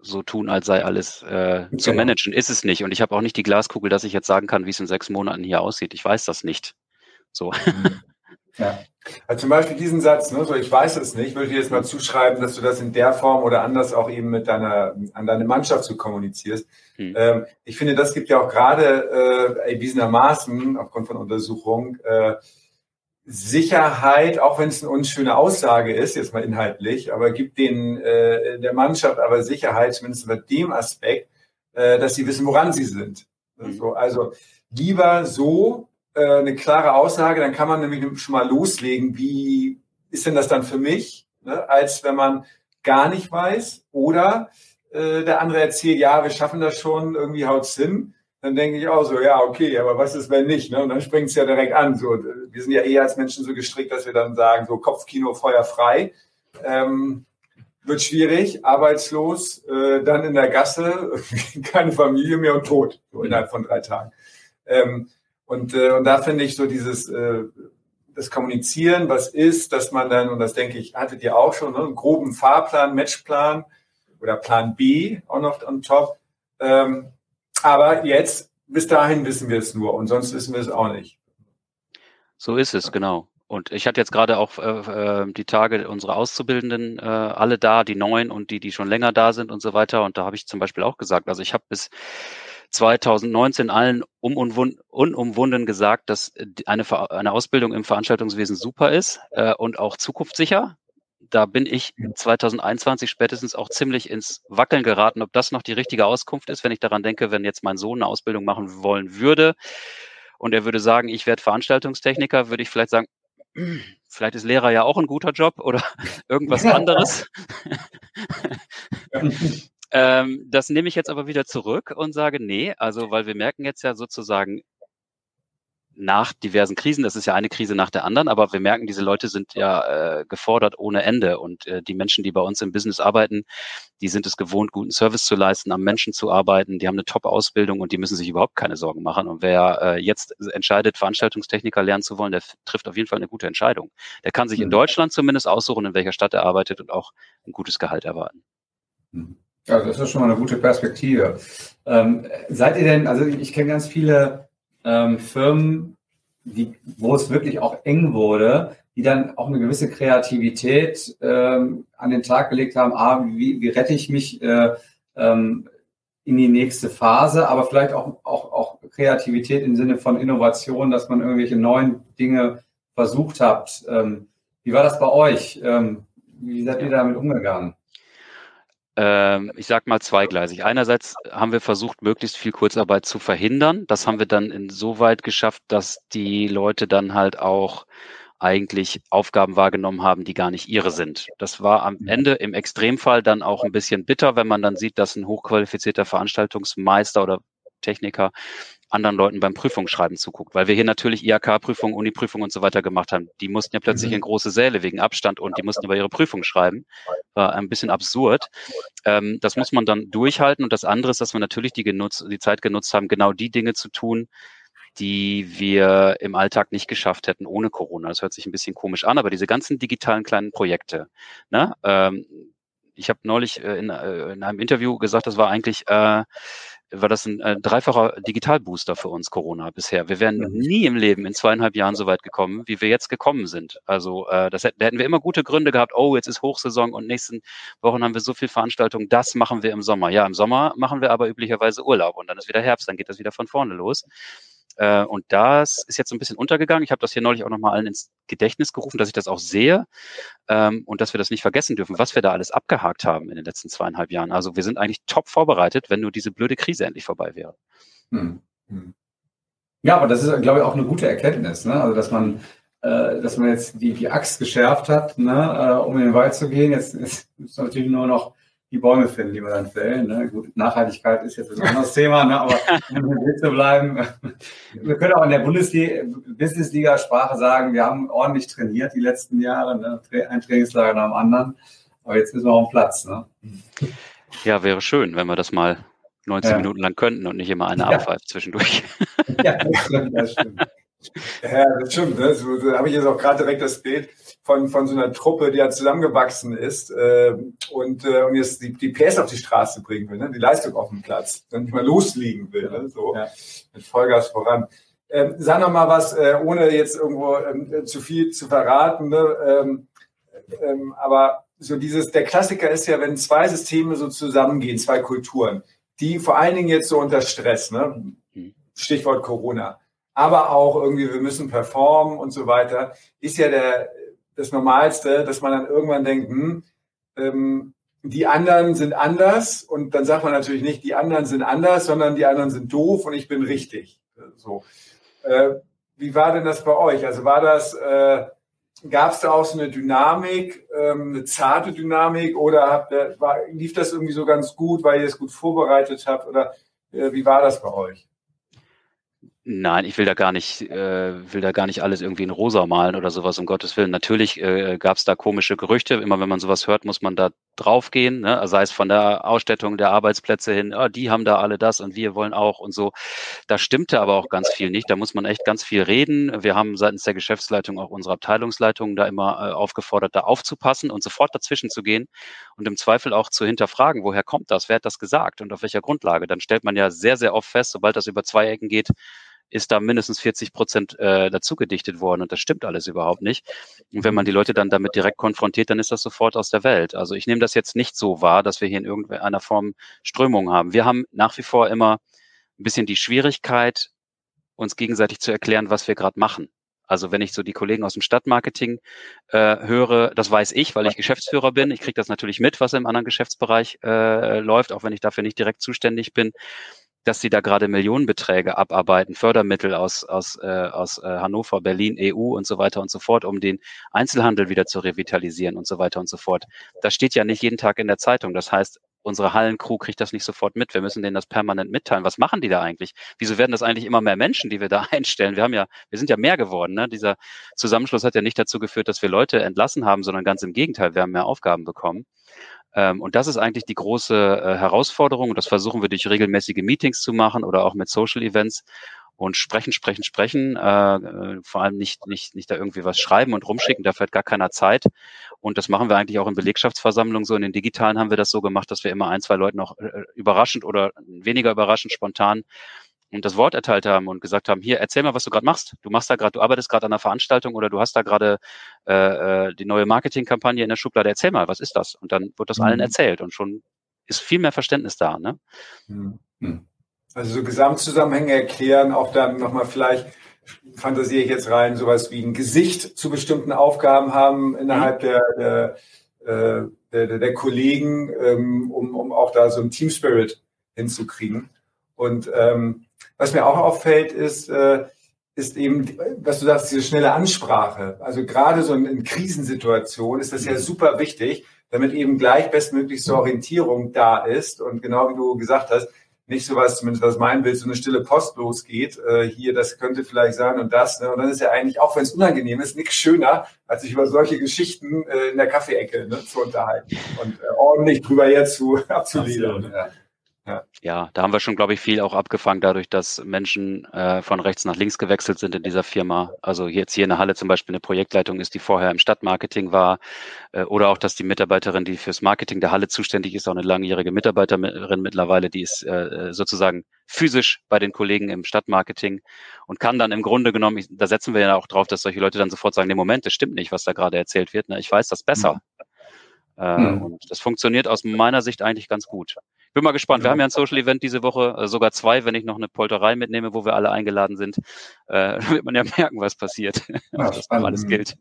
so tun, als sei alles äh, genau. zu managen. Ist es nicht. Und ich habe auch nicht die Glaskugel, dass ich jetzt sagen kann, wie es in sechs Monaten hier aussieht. Ich weiß das nicht. So. Mhm. Ja. Also zum Beispiel diesen Satz, ne, so ich weiß es nicht, würde ich jetzt mal zuschreiben, dass du das in der Form oder anders auch eben mit deiner, an deine Mannschaft zu kommunizierst. Hm. Ähm, ich finde, das gibt ja auch gerade äh, erwiesenermaßen aufgrund von Untersuchungen äh, Sicherheit, auch wenn es eine unschöne Aussage ist, jetzt mal inhaltlich, aber gibt den äh, der Mannschaft aber Sicherheit, zumindest bei dem Aspekt, äh, dass sie wissen, woran sie sind. Hm. Also, also lieber so eine klare Aussage, dann kann man nämlich schon mal loslegen, wie ist denn das dann für mich, ne? als wenn man gar nicht weiß oder äh, der andere erzählt, ja, wir schaffen das schon, irgendwie haut's hin. Dann denke ich auch so, ja, okay, aber was ist, wenn nicht? Ne? Und dann springt es ja direkt an. So, wir sind ja eher als Menschen so gestrickt, dass wir dann sagen, so Kopfkino, Feuer frei. Ähm, wird schwierig, arbeitslos, äh, dann in der Gasse, keine Familie mehr und tot, so innerhalb von drei Tagen. Ähm, und, äh, und da finde ich so dieses äh, das Kommunizieren, was ist, dass man dann, und das denke ich, hattet ihr auch schon, ne, einen groben Fahrplan, Matchplan oder Plan B auch noch on top, ähm, aber jetzt, bis dahin wissen wir es nur und sonst wissen wir es auch nicht. So ist es, genau. Und ich hatte jetzt gerade auch äh, äh, die Tage unsere Auszubildenden äh, alle da, die neuen und die, die schon länger da sind und so weiter. Und da habe ich zum Beispiel auch gesagt, also ich habe bis 2019 allen um unumwunden gesagt, dass eine, eine Ausbildung im Veranstaltungswesen super ist äh, und auch zukunftssicher. Da bin ich 2021 spätestens auch ziemlich ins Wackeln geraten, ob das noch die richtige Auskunft ist, wenn ich daran denke, wenn jetzt mein Sohn eine Ausbildung machen wollen würde und er würde sagen, ich werde Veranstaltungstechniker, würde ich vielleicht sagen, vielleicht ist Lehrer ja auch ein guter Job oder irgendwas anderes. ähm, das nehme ich jetzt aber wieder zurück und sage, nee, also weil wir merken jetzt ja sozusagen, nach diversen Krisen. Das ist ja eine Krise nach der anderen, aber wir merken, diese Leute sind ja äh, gefordert ohne Ende. Und äh, die Menschen, die bei uns im Business arbeiten, die sind es gewohnt, guten Service zu leisten, am Menschen zu arbeiten. Die haben eine Top-Ausbildung und die müssen sich überhaupt keine Sorgen machen. Und wer äh, jetzt entscheidet, Veranstaltungstechniker lernen zu wollen, der trifft auf jeden Fall eine gute Entscheidung. Der kann sich in mhm. Deutschland zumindest aussuchen, in welcher Stadt er arbeitet und auch ein gutes Gehalt erwarten. Mhm. Ja, das ist schon mal eine gute Perspektive. Ähm, seid ihr denn, also ich kenne ganz viele ähm, Firmen, die, wo es wirklich auch eng wurde, die dann auch eine gewisse Kreativität ähm, an den Tag gelegt haben, ah, wie, wie rette ich mich äh, ähm, in die nächste Phase, aber vielleicht auch, auch, auch Kreativität im Sinne von Innovation, dass man irgendwelche neuen Dinge versucht hat. Ähm, wie war das bei euch? Ähm, wie seid ihr damit umgegangen? Ähm, ich sag mal zweigleisig. Einerseits haben wir versucht, möglichst viel Kurzarbeit zu verhindern. Das haben wir dann insoweit geschafft, dass die Leute dann halt auch eigentlich Aufgaben wahrgenommen haben, die gar nicht ihre sind. Das war am mhm. Ende im Extremfall dann auch ein bisschen bitter, wenn man dann sieht, dass ein hochqualifizierter Veranstaltungsmeister oder Techniker anderen Leuten beim Prüfungsschreiben zuguckt, weil wir hier natürlich IHK-Prüfungen, Uni-Prüfungen und so weiter gemacht haben. Die mussten ja plötzlich mhm. in große Säle wegen Abstand und die mussten über ihre Prüfung schreiben. War ein bisschen absurd. Ähm, das muss man dann durchhalten und das andere ist, dass wir natürlich die, genutzt, die Zeit genutzt haben, genau die Dinge zu tun, die wir im Alltag nicht geschafft hätten ohne Corona. Das hört sich ein bisschen komisch an, aber diese ganzen digitalen kleinen Projekte, ne? Ähm, ich habe neulich äh, in, äh, in, einem Interview gesagt, das war eigentlich äh, war das ein äh, dreifacher Digitalbooster für uns Corona bisher. Wir wären mhm. nie im Leben in zweieinhalb Jahren so weit gekommen, wie wir jetzt gekommen sind. Also äh, das hätten, da hätten wir immer gute Gründe gehabt. Oh, jetzt ist Hochsaison und nächsten Wochen haben wir so viel Veranstaltungen. Das machen wir im Sommer. Ja, im Sommer machen wir aber üblicherweise Urlaub und dann ist wieder Herbst. Dann geht das wieder von vorne los. Äh, und das ist jetzt so ein bisschen untergegangen. Ich habe das hier neulich auch nochmal allen ins Gedächtnis gerufen, dass ich das auch sehe ähm, und dass wir das nicht vergessen dürfen, was wir da alles abgehakt haben in den letzten zweieinhalb Jahren. Also wir sind eigentlich top vorbereitet, wenn nur diese blöde Krise endlich vorbei wäre. Hm. hm. Ja, aber das ist, glaube ich, auch eine gute Erkenntnis, ne? Also dass man äh, dass man jetzt die, die Axt geschärft hat, ne, äh, um in den Wald zu gehen. Jetzt ist, ist natürlich nur noch die Bäume finden, die wir dann fällen. Ne? Gut, Nachhaltigkeit ist jetzt ein anderes Thema, ne? aber um im Bild zu bleiben, wir können auch in der Bundesliga-Sprache sagen, wir haben ordentlich trainiert die letzten Jahre, ne? ein Trainingslager nach dem anderen, aber jetzt müssen wir auf den Platz. Ne? Ja, wäre schön, wenn wir das mal 19 ja. Minuten lang könnten und nicht immer eine ja. abpfeift zwischendurch. Ja, das stimmt. Das stimmt. Ja, das stimmt. Ne? So, da habe ich jetzt auch gerade direkt das Bild von, von so einer Truppe, die ja zusammengewachsen ist äh, und, äh, und jetzt die, die PS auf die Straße bringen will, ne? die Leistung auf dem Platz, dann nicht mal loslegen will, ne? so ja. mit Vollgas voran. Ähm, sag noch mal was, äh, ohne jetzt irgendwo ähm, zu viel zu verraten, ne? ähm, ähm, aber so dieses, der Klassiker ist ja, wenn zwei Systeme so zusammengehen, zwei Kulturen, die vor allen Dingen jetzt so unter Stress, ne? Mhm. Stichwort Corona, aber auch irgendwie, wir müssen performen und so weiter, ist ja der, das Normalste, dass man dann irgendwann denkt, hm, ähm, die anderen sind anders und dann sagt man natürlich nicht, die anderen sind anders, sondern die anderen sind doof und ich bin richtig. So. Äh, wie war denn das bei euch? Also war das, äh, gab es da auch so eine Dynamik, ähm, eine zarte Dynamik oder habt, war, lief das irgendwie so ganz gut, weil ihr es gut vorbereitet habt oder äh, wie war das bei euch? Nein, ich will da gar nicht, äh, will da gar nicht alles irgendwie in rosa malen oder sowas, um Gottes Willen. Natürlich äh, gab es da komische Gerüchte. Immer wenn man sowas hört, muss man da draufgehen, ne? sei es von der Ausstattung der Arbeitsplätze hin, oh, die haben da alle das und wir wollen auch und so. Da stimmte aber auch ganz viel nicht. Da muss man echt ganz viel reden. Wir haben seitens der Geschäftsleitung auch unsere Abteilungsleitung da immer äh, aufgefordert, da aufzupassen und sofort dazwischen zu gehen und im Zweifel auch zu hinterfragen, woher kommt das, wer hat das gesagt und auf welcher Grundlage. Dann stellt man ja sehr, sehr oft fest, sobald das über zwei Ecken geht, ist da mindestens 40 Prozent äh, dazu gedichtet worden und das stimmt alles überhaupt nicht. Und wenn man die Leute dann damit direkt konfrontiert, dann ist das sofort aus der Welt. Also ich nehme das jetzt nicht so wahr, dass wir hier in irgendeiner Form Strömung haben. Wir haben nach wie vor immer ein bisschen die Schwierigkeit, uns gegenseitig zu erklären, was wir gerade machen. Also wenn ich so die Kollegen aus dem Stadtmarketing äh, höre, das weiß ich, weil ich Geschäftsführer bin. Ich kriege das natürlich mit, was im anderen Geschäftsbereich äh, läuft, auch wenn ich dafür nicht direkt zuständig bin dass sie da gerade Millionenbeträge abarbeiten, Fördermittel aus, aus, äh, aus äh, Hannover, Berlin, EU und so weiter und so fort, um den Einzelhandel wieder zu revitalisieren und so weiter und so fort. Das steht ja nicht jeden Tag in der Zeitung. Das heißt, unsere Hallencrew kriegt das nicht sofort mit. Wir müssen denen das permanent mitteilen. Was machen die da eigentlich? Wieso werden das eigentlich immer mehr Menschen, die wir da einstellen? Wir haben ja, wir sind ja mehr geworden. Ne? Dieser Zusammenschluss hat ja nicht dazu geführt, dass wir Leute entlassen haben, sondern ganz im Gegenteil, wir haben mehr Aufgaben bekommen. Ähm, und das ist eigentlich die große äh, Herausforderung. Und das versuchen wir durch regelmäßige Meetings zu machen oder auch mit Social Events und sprechen, sprechen, sprechen, äh, äh, vor allem nicht, nicht, nicht da irgendwie was schreiben und rumschicken, dafür hat gar keiner Zeit. Und das machen wir eigentlich auch in Belegschaftsversammlungen so. In den digitalen haben wir das so gemacht, dass wir immer ein, zwei Leute noch überraschend oder weniger überraschend spontan und das Wort erteilt haben und gesagt haben, hier, erzähl mal, was du gerade machst. Du machst da gerade, du arbeitest gerade an einer Veranstaltung oder du hast da gerade äh, äh, die neue Marketingkampagne in der Schublade. Erzähl mal, was ist das? Und dann wird das mhm. allen erzählt und schon ist viel mehr Verständnis da. Ne? Mhm. mhm. Also so Gesamtzusammenhänge erklären, auch dann nochmal vielleicht fantasiere ich jetzt rein, sowas wie ein Gesicht zu bestimmten Aufgaben haben innerhalb mhm. der, der, äh, der, der, Kollegen, ähm, um, um auch da so ein Team Spirit hinzukriegen. Und ähm, was mir auch auffällt, ist, äh, ist eben, was du sagst, diese schnelle Ansprache. Also gerade so in, in Krisensituationen ist das ja super wichtig, damit eben gleich bestmöglichste Orientierung da ist. Und genau wie du gesagt hast, nicht so was, zumindest was mein Bild, so eine stille Post losgeht. Äh, hier, das könnte vielleicht sein und das. Ne? Und dann ist ja eigentlich, auch wenn es unangenehm ist, nichts schöner, als sich über solche Geschichten äh, in der Kaffeeecke ne, zu unterhalten und äh, ordentlich drüber jetzt zu abzulesen. Ja. Ja. ja, da haben wir schon, glaube ich, viel auch abgefangen, dadurch, dass Menschen äh, von rechts nach links gewechselt sind in dieser Firma. Also jetzt hier in der Halle zum Beispiel eine Projektleitung ist, die vorher im Stadtmarketing war. Äh, oder auch, dass die Mitarbeiterin, die fürs Marketing der Halle zuständig ist, auch eine langjährige Mitarbeiterin mittlerweile, die ist äh, sozusagen physisch bei den Kollegen im Stadtmarketing und kann dann im Grunde genommen, da setzen wir ja auch drauf, dass solche Leute dann sofort sagen, nee, Moment, das stimmt nicht, was da gerade erzählt wird. Ne? Ich weiß das besser. Mhm. Äh, mhm. Und das funktioniert aus meiner Sicht eigentlich ganz gut. Ich bin mal gespannt. Wir haben ja ein Social Event diese Woche, äh, sogar zwei, wenn ich noch eine Polterei mitnehme, wo wir alle eingeladen sind. Äh, wird man ja merken, was passiert. Ja, das alles gilt.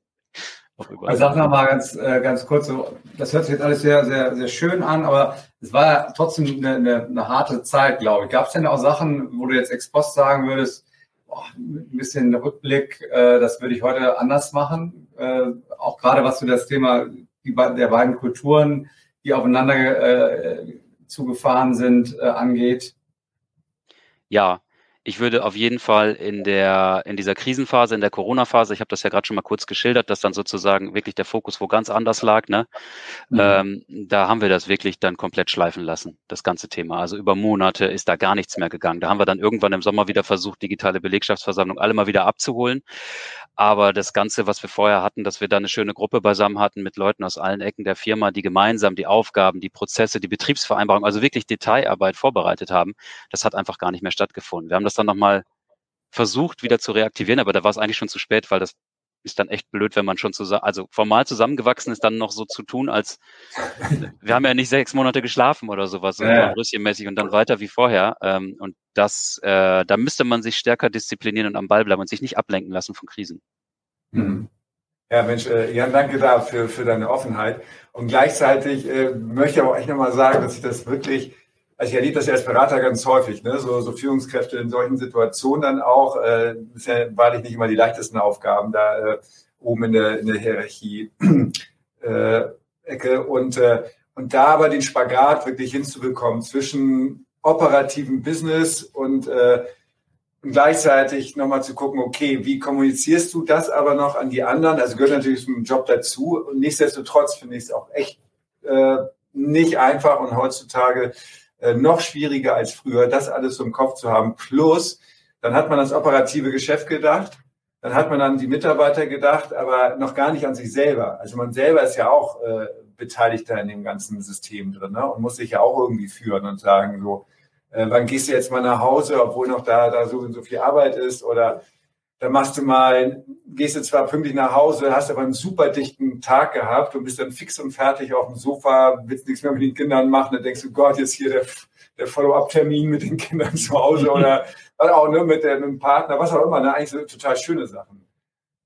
Also sag noch mal ganz, äh, ganz kurz, so, das hört sich jetzt alles sehr, sehr, sehr schön an, aber es war ja trotzdem eine, eine, eine harte Zeit, glaube ich. Gab es denn auch Sachen, wo du jetzt ex post sagen würdest, boah, ein bisschen Rückblick, äh, das würde ich heute anders machen? Äh, auch gerade was du das Thema die, der beiden Kulturen, die aufeinander äh, zugefahren sind, äh, angeht? Ja, ich würde auf jeden Fall in der in dieser Krisenphase, in der Corona-Phase, ich habe das ja gerade schon mal kurz geschildert, dass dann sozusagen wirklich der Fokus wo ganz anders lag. Ne? Mhm. Ähm, da haben wir das wirklich dann komplett schleifen lassen, das ganze Thema. Also über Monate ist da gar nichts mehr gegangen. Da haben wir dann irgendwann im Sommer wieder versucht, digitale Belegschaftsversammlung alle mal wieder abzuholen. Aber das Ganze, was wir vorher hatten, dass wir da eine schöne Gruppe beisammen hatten mit Leuten aus allen Ecken der Firma, die gemeinsam die Aufgaben, die Prozesse, die Betriebsvereinbarung, also wirklich Detailarbeit vorbereitet haben, das hat einfach gar nicht mehr stattgefunden. Wir haben das dann nochmal versucht, wieder zu reaktivieren, aber da war es eigentlich schon zu spät, weil das ist dann echt blöd, wenn man schon zusammen, also formal zusammengewachsen ist, dann noch so zu tun, als wir haben ja nicht sechs Monate geschlafen oder sowas, so ja. mäßig und dann weiter wie vorher. Ähm, und das, äh, da müsste man sich stärker disziplinieren und am Ball bleiben und sich nicht ablenken lassen von Krisen. Mhm. Ja, Mensch, äh, Jan, danke dafür für deine Offenheit. Und gleichzeitig äh, möchte ich aber auch echt nochmal sagen, dass ich das wirklich also ich erlebe das ja als Berater ganz häufig, ne? so, so Führungskräfte in solchen Situationen dann auch. Äh, ist ja wahrlich nicht immer die leichtesten Aufgaben da äh, oben in der, in der Hierarchie äh, Ecke. Und, äh, und da aber den Spagat wirklich hinzubekommen zwischen operativen Business und, äh, und gleichzeitig nochmal zu gucken, okay, wie kommunizierst du das aber noch an die anderen? Also gehört natürlich zum Job dazu. Und nichtsdestotrotz finde ich es auch echt äh, nicht einfach und heutzutage äh, noch schwieriger als früher, das alles so im Kopf zu haben. Plus, dann hat man ans operative Geschäft gedacht, dann hat man an die Mitarbeiter gedacht, aber noch gar nicht an sich selber. Also man selber ist ja auch äh, Beteiligter in dem ganzen System drin ne? und muss sich ja auch irgendwie führen und sagen, so, äh, wann gehst du jetzt mal nach Hause, obwohl noch da, da so und so viel Arbeit ist oder dann machst du mal, gehst du zwar pünktlich nach Hause, hast aber einen super dichten Tag gehabt und bist dann fix und fertig auf dem Sofa, willst nichts mehr mit den Kindern machen, dann denkst du, Gott, jetzt hier der, der Follow-up-Termin mit den Kindern zu Hause oder, oder auch ne, mit, der, mit dem Partner, was auch immer, ne? eigentlich so total schöne Sachen.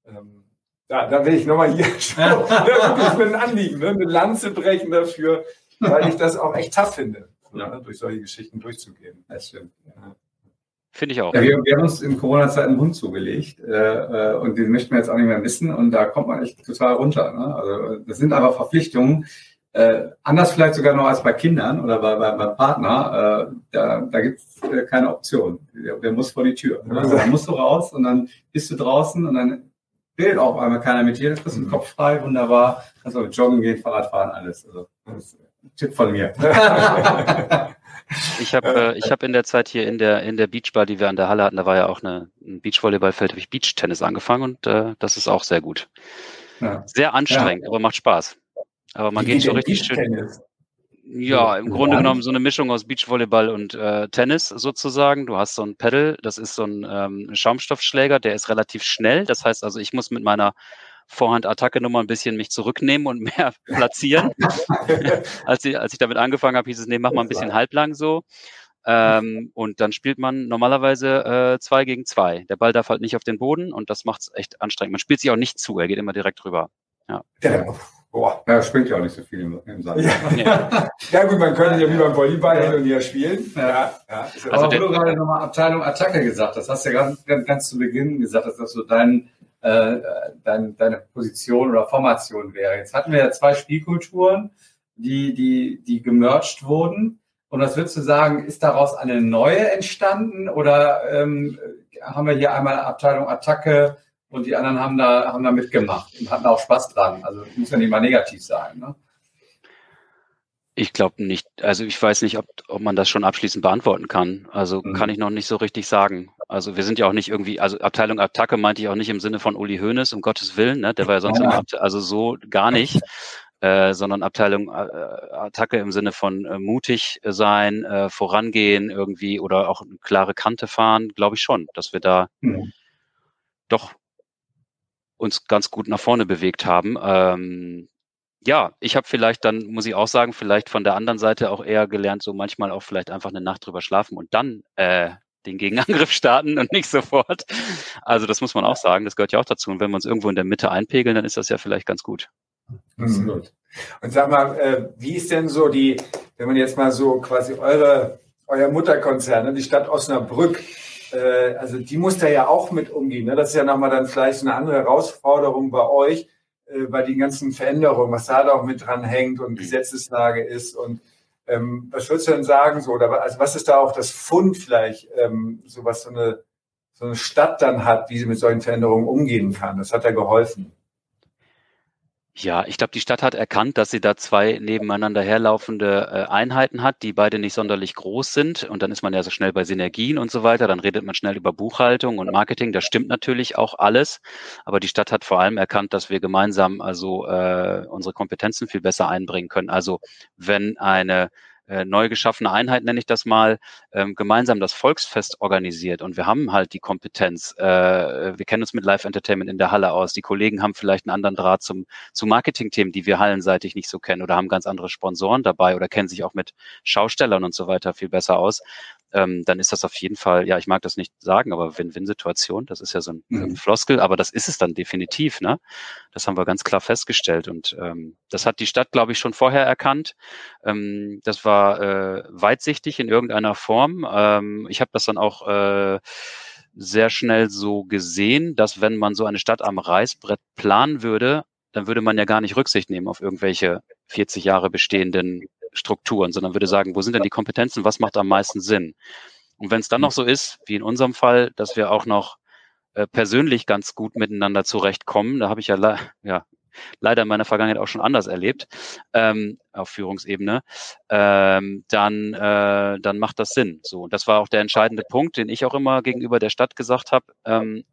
Ähm, ja, da will ich nochmal hier schon, wirklich mit einem Anliegen, ne? eine Lanze brechen dafür, weil ich das auch echt tough finde, ja. ne? durch solche Geschichten durchzugehen. Das stimmt. Ja. Finde ich auch. Ja, wir, wir, haben uns in Corona-Zeit einen Hund zugelegt äh, äh, und den möchten wir jetzt auch nicht mehr missen und da kommt man echt total runter. Ne? Also das sind aber Verpflichtungen, äh, anders vielleicht sogar noch als bei Kindern oder bei, bei, beim Partner. Äh, da da gibt es äh, keine Option. Der, der, muss vor die Tür. Ne? Also, dann musst du raus und dann bist du draußen und dann redet auch einmal keiner mit dir. Das bist du mhm. Kopf frei, wunderbar. Also joggen gehen, Fahrrad fahren, alles. Also das ist ein Tipp von mir. Ich habe äh, ich hab in der Zeit hier in der in der Beachbar, die wir an der Halle hatten, da war ja auch eine, ein Beachvolleyballfeld, habe ich Beachtennis angefangen und äh, das ist auch sehr gut. Ja. Sehr anstrengend, ja. aber macht Spaß. Aber man Wie geht so richtig schön. Ja, im Grunde genommen so eine Mischung aus Beachvolleyball und äh, Tennis sozusagen. Du hast so ein Pedal, das ist so ein ähm, Schaumstoffschläger, der ist relativ schnell. Das heißt also, ich muss mit meiner Vorhand-Attacke nochmal ein bisschen mich zurücknehmen und mehr platzieren. als, ich, als ich damit angefangen habe, hieß es, nee, mach mal ein bisschen halblang so. Ähm, und dann spielt man normalerweise äh, zwei gegen zwei. Der Ball darf halt nicht auf den Boden und das macht es echt anstrengend. Man spielt sich auch nicht zu, er geht immer direkt rüber. Ja. ja. Boah. Ja, springt ja auch nicht so viel im, im Sand. Ja. ja. gut, man könnte ja wie beim Volleyball hin und her spielen. Ja. ja. Also Aber wo du gerade nochmal Abteilung Attacke gesagt hast, hast du ja ganz, ganz, ganz zu Beginn gesagt, dass das so dein äh, dein, deine Position oder Formation wäre. Jetzt hatten wir ja zwei Spielkulturen, die, die, die gemerged wurden. Und was würdest du sagen, ist daraus eine neue entstanden oder ähm, haben wir hier einmal Abteilung Attacke und die anderen haben da, haben da mitgemacht und hatten auch Spaß dran? Also muss ja nicht mal negativ sein. Ne? Ich glaube nicht. Also ich weiß nicht, ob, ob man das schon abschließend beantworten kann. Also mhm. kann ich noch nicht so richtig sagen. Also wir sind ja auch nicht irgendwie, also Abteilung Attacke meinte ich auch nicht im Sinne von Uli Hoeneß, um Gottes Willen, ne? der war ja sonst ja. immer, also so gar nicht, äh, sondern Abteilung äh, Attacke im Sinne von äh, mutig sein, äh, vorangehen irgendwie oder auch eine klare Kante fahren, glaube ich schon, dass wir da mhm. doch uns ganz gut nach vorne bewegt haben. Ähm, ja, ich habe vielleicht dann, muss ich auch sagen, vielleicht von der anderen Seite auch eher gelernt, so manchmal auch vielleicht einfach eine Nacht drüber schlafen und dann äh, den Gegenangriff starten und nicht sofort. Also das muss man auch sagen, das gehört ja auch dazu. Und wenn wir uns irgendwo in der Mitte einpegeln, dann ist das ja vielleicht ganz gut. Absolut. Und sag mal, äh, wie ist denn so die, wenn man jetzt mal so quasi eure, euer Mutterkonzern, ne, die Stadt Osnabrück, äh, also die muss da ja auch mit umgehen. Ne? Das ist ja nochmal dann vielleicht eine andere Herausforderung bei euch äh, bei den ganzen Veränderungen, was da auch mit dran hängt und mhm. Gesetzeslage ist. Und ähm, was würdest du denn sagen, so, oder also was ist da auch das Fund vielleicht, ähm, so was so eine, so eine Stadt dann hat, wie sie mit solchen Veränderungen umgehen kann? Das hat ja geholfen. Ja, ich glaube, die Stadt hat erkannt, dass sie da zwei nebeneinander herlaufende äh, Einheiten hat, die beide nicht sonderlich groß sind. Und dann ist man ja so schnell bei Synergien und so weiter. Dann redet man schnell über Buchhaltung und Marketing. Das stimmt natürlich auch alles. Aber die Stadt hat vor allem erkannt, dass wir gemeinsam also äh, unsere Kompetenzen viel besser einbringen können. Also wenn eine äh, neu geschaffene Einheit, nenne ich das mal, ähm, gemeinsam das Volksfest organisiert. Und wir haben halt die Kompetenz. Äh, wir kennen uns mit Live Entertainment in der Halle aus. Die Kollegen haben vielleicht einen anderen Draht zum, zu Marketingthemen, die wir hallenseitig nicht so kennen oder haben ganz andere Sponsoren dabei oder kennen sich auch mit Schaustellern und so weiter viel besser aus ähm, dann ist das auf jeden Fall, ja, ich mag das nicht sagen, aber Win-Win-Situation, das ist ja so ein, mhm. ein, Floskel, aber das ist es dann definitiv, ne? Das haben wir ganz klar festgestellt und ähm, das hat die Stadt, glaube ich, schon vorher erkannt. Ähm, das war äh, weitsichtig in irgendeiner Form. Ähm, ich habe das dann auch äh, sehr schnell so gesehen, dass wenn man so eine Stadt am Reißbrett planen würde, dann würde man ja gar nicht Rücksicht nehmen auf irgendwelche 40 Jahre bestehenden Strukturen, sondern würde sagen, wo sind denn die Kompetenzen, was macht am meisten Sinn? Und wenn es dann noch so ist, wie in unserem Fall, dass wir auch noch äh, persönlich ganz gut miteinander zurechtkommen, da habe ich ja, ja leider in meiner Vergangenheit auch schon anders erlebt, ähm, auf Führungsebene, ähm, dann, äh, dann macht das Sinn. So, und das war auch der entscheidende Punkt, den ich auch immer gegenüber der Stadt gesagt habe. Ähm,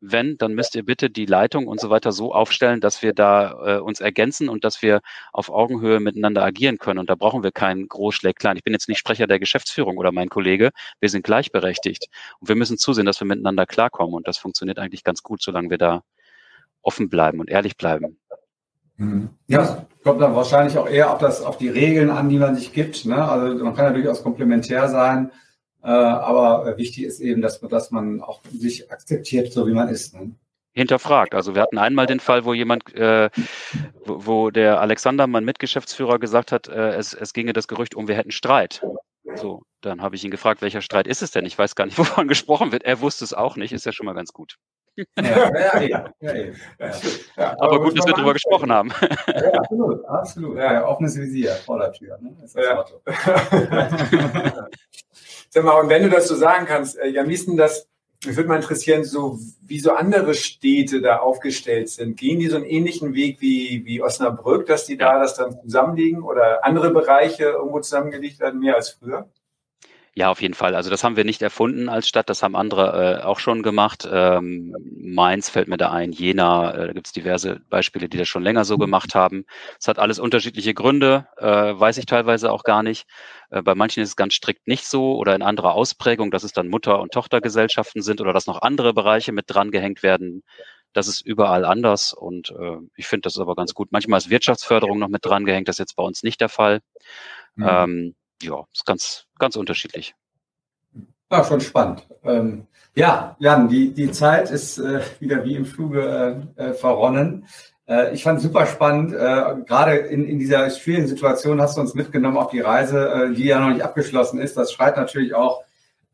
wenn, dann müsst ihr bitte die Leitung und so weiter so aufstellen, dass wir da äh, uns ergänzen und dass wir auf Augenhöhe miteinander agieren können. Und da brauchen wir keinen Großschläg klein. Ich bin jetzt nicht Sprecher der Geschäftsführung oder mein Kollege. Wir sind gleichberechtigt. Und wir müssen zusehen, dass wir miteinander klarkommen. Und das funktioniert eigentlich ganz gut, solange wir da offen bleiben und ehrlich bleiben. Mhm. Ja, kommt dann wahrscheinlich auch eher auf, das, auf die Regeln an, die man sich gibt. Ne? Also man kann ja durchaus komplementär sein äh, aber wichtig ist eben, dass man, dass man auch sich akzeptiert, so wie man ist. Ne? hinterfragt. Also wir hatten einmal den Fall, wo jemand, äh, wo, wo, der Alexander, mein Mitgeschäftsführer, gesagt hat, äh, es, es ginge das Gerücht um, wir hätten Streit. So, dann habe ich ihn gefragt, welcher Streit ist es denn? Ich weiß gar nicht, wovon gesprochen wird. Er wusste es auch nicht, ist ja schon mal ganz gut. Ja, ja, ja, ja, aber, gut, dass wir darüber gesprochen haben. Ja, absolut, absolut. Ja, offenes Visier vor der Tür. Ne? Ist das ja. Sag mal, und wenn du das so sagen kannst, äh, ist denn das, mich würde mal interessieren, so wie so andere Städte da aufgestellt sind. Gehen die so einen ähnlichen Weg wie, wie Osnabrück, dass die da das dann zusammenlegen oder andere Bereiche irgendwo zusammengelegt werden, mehr als früher? Ja, auf jeden Fall. Also das haben wir nicht erfunden als Stadt, das haben andere äh, auch schon gemacht. Ähm, Mainz fällt mir da ein, Jena, äh, da gibt es diverse Beispiele, die das schon länger so gemacht haben. Es hat alles unterschiedliche Gründe, äh, weiß ich teilweise auch gar nicht. Äh, bei manchen ist es ganz strikt nicht so oder in anderer Ausprägung, dass es dann Mutter- und Tochtergesellschaften sind oder dass noch andere Bereiche mit dran gehängt werden. Das ist überall anders und äh, ich finde das aber ganz gut. Manchmal ist Wirtschaftsförderung noch mit dran gehängt, das ist jetzt bei uns nicht der Fall. Mhm. Ähm, ja, ist ganz, ganz unterschiedlich. Ja, schon spannend. Ähm, ja, Jan, die, die Zeit ist äh, wieder wie im Fluge äh, äh verronnen. Äh, ich fand es super spannend. Äh, gerade in, in dieser schwierigen Situation hast du uns mitgenommen auf die Reise, äh, die ja noch nicht abgeschlossen ist. Das schreit natürlich auch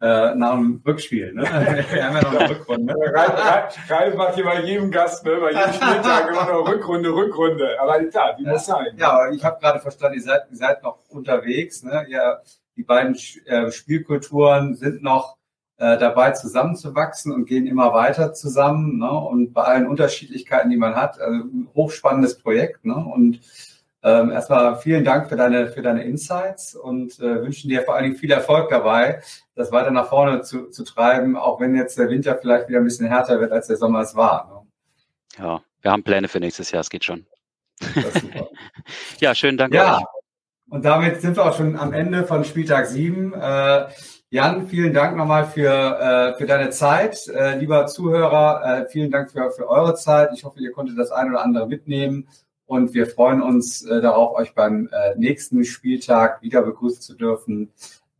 äh, nach dem Rückspiel. Ne? Wir haben ja noch eine Rückrunde. Ralf macht hier bei jedem Gast, ne? bei jedem Spieltag immer noch Rückrunde, Rückrunde. Aber klar, die muss sein. Ja, aber ich habe gerade verstanden, ihr seid, ihr seid noch unterwegs. Ne? Ihr, die beiden äh, Spielkulturen sind noch äh, dabei zusammenzuwachsen und gehen immer weiter zusammen. Ne? Und bei allen Unterschiedlichkeiten, die man hat, also ein hochspannendes Projekt. Ne? Und ähm, erstmal vielen Dank für deine, für deine Insights und äh, wünschen dir vor allen Dingen viel Erfolg dabei, das weiter nach vorne zu, zu treiben, auch wenn jetzt der Winter vielleicht wieder ein bisschen härter wird, als der Sommer es war. Ne? Ja, wir haben Pläne für nächstes Jahr, es geht schon. ja, schönen Dank. Ja, euch. Und damit sind wir auch schon am Ende von Spieltag 7. Äh, Jan, vielen Dank nochmal für, äh, für deine Zeit. Äh, lieber Zuhörer, äh, vielen Dank für, für eure Zeit. Ich hoffe, ihr konntet das ein oder andere mitnehmen und wir freuen uns äh, darauf, euch beim äh, nächsten Spieltag wieder begrüßen zu dürfen.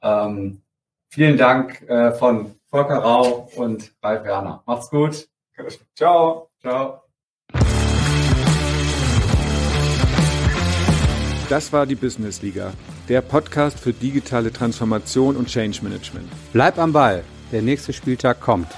Ähm, vielen Dank von Volker Rau und Ralf Werner. Macht's gut. Ciao. Ciao. Das war die Business Liga, der Podcast für digitale Transformation und Change Management. Bleib am Ball, der nächste Spieltag kommt.